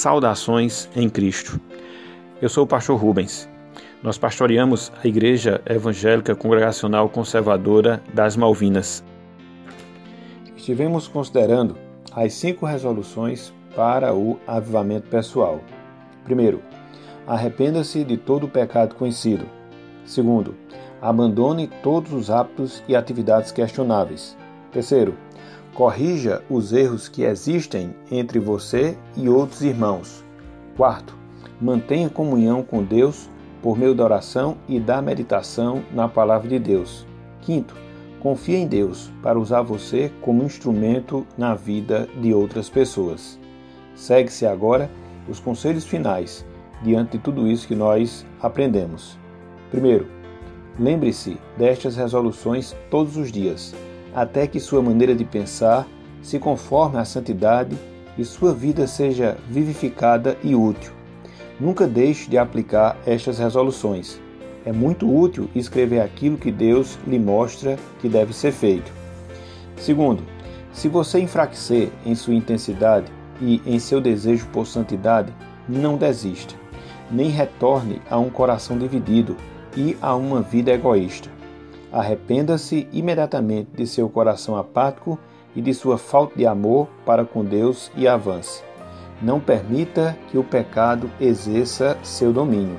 saudações em Cristo. Eu sou o pastor Rubens. Nós pastoreamos a Igreja Evangélica Congregacional Conservadora das Malvinas. Estivemos considerando as cinco resoluções para o avivamento pessoal. Primeiro, arrependa-se de todo o pecado conhecido. Segundo, abandone todos os hábitos e atividades questionáveis. Terceiro, corrija os erros que existem entre você e outros irmãos. Quarto, mantenha comunhão com Deus por meio da oração e da meditação na palavra de Deus. Quinto, confie em Deus para usar você como instrumento na vida de outras pessoas. Segue-se agora os conselhos finais diante de tudo isso que nós aprendemos. Primeiro, lembre-se destas resoluções todos os dias, até que sua maneira de pensar se conforme à santidade e sua vida seja vivificada e útil. Nunca deixe de aplicar estas resoluções. É muito útil escrever aquilo que Deus lhe mostra que deve ser feito. Segundo, se você enfraquecer em sua intensidade e em seu desejo por santidade, não desista, nem retorne a um coração dividido e a uma vida egoísta. Arrependa-se imediatamente de seu coração apático e de sua falta de amor para com Deus e avance. Não permita que o pecado exerça seu domínio.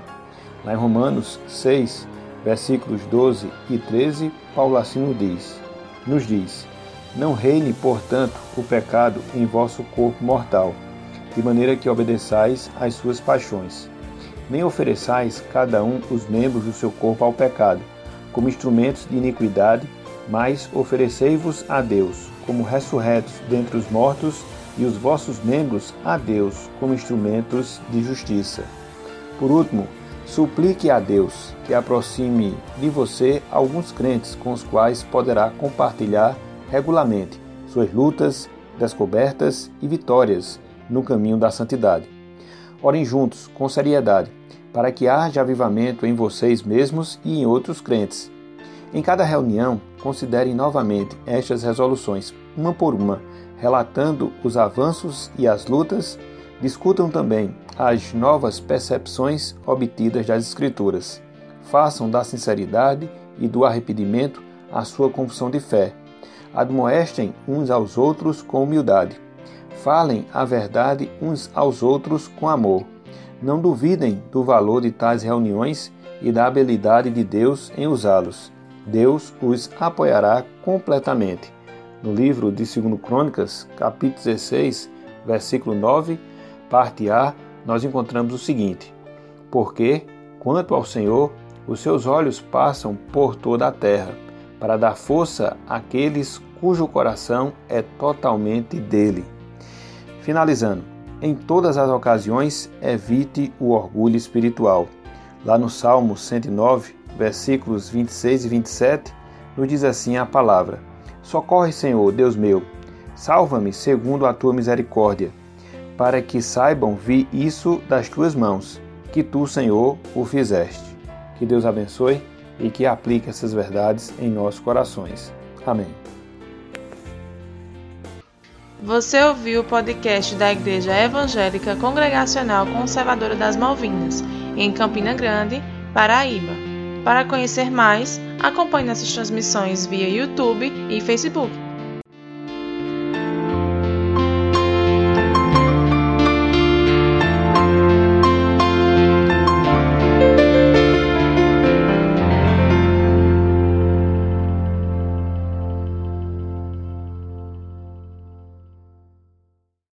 Lá em Romanos 6, versículos 12 e 13, Paulo assim diz, nos diz: Não reine, portanto, o pecado em vosso corpo mortal, de maneira que obedeçais às suas paixões. Nem ofereçais cada um os membros do seu corpo ao pecado, como instrumentos de iniquidade, mas oferecei-vos a Deus, como ressurretos dentre os mortos, e os vossos membros a Deus como instrumentos de justiça. Por último, suplique a Deus que aproxime de você alguns crentes com os quais poderá compartilhar regularmente suas lutas, descobertas e vitórias no caminho da santidade. Orem juntos, com seriedade, para que haja avivamento em vocês mesmos e em outros crentes. Em cada reunião, considerem novamente estas resoluções, uma por uma, relatando os avanços e as lutas, discutam também as novas percepções obtidas das Escrituras. Façam da sinceridade e do arrependimento a sua confissão de fé. Admoestem uns aos outros com humildade. Falem a verdade uns aos outros com amor. Não duvidem do valor de tais reuniões e da habilidade de Deus em usá-los. Deus os apoiará completamente. No livro de 2 Crônicas, capítulo 16, versículo 9, parte A, nós encontramos o seguinte: Porque, quanto ao Senhor, os seus olhos passam por toda a terra, para dar força àqueles cujo coração é totalmente dele. Finalizando, em todas as ocasiões, evite o orgulho espiritual. Lá no Salmo 109, versículos 26 e 27, nos diz assim a palavra: Socorre, Senhor, Deus meu, salva-me segundo a tua misericórdia, para que saibam vi isso das tuas mãos, que tu, Senhor, o fizeste. Que Deus abençoe e que aplique essas verdades em nossos corações. Amém. Você ouviu o podcast da Igreja Evangélica Congregacional Conservadora das Malvinas, em Campina Grande, Paraíba. Para conhecer mais, acompanhe nossas transmissões via YouTube e Facebook.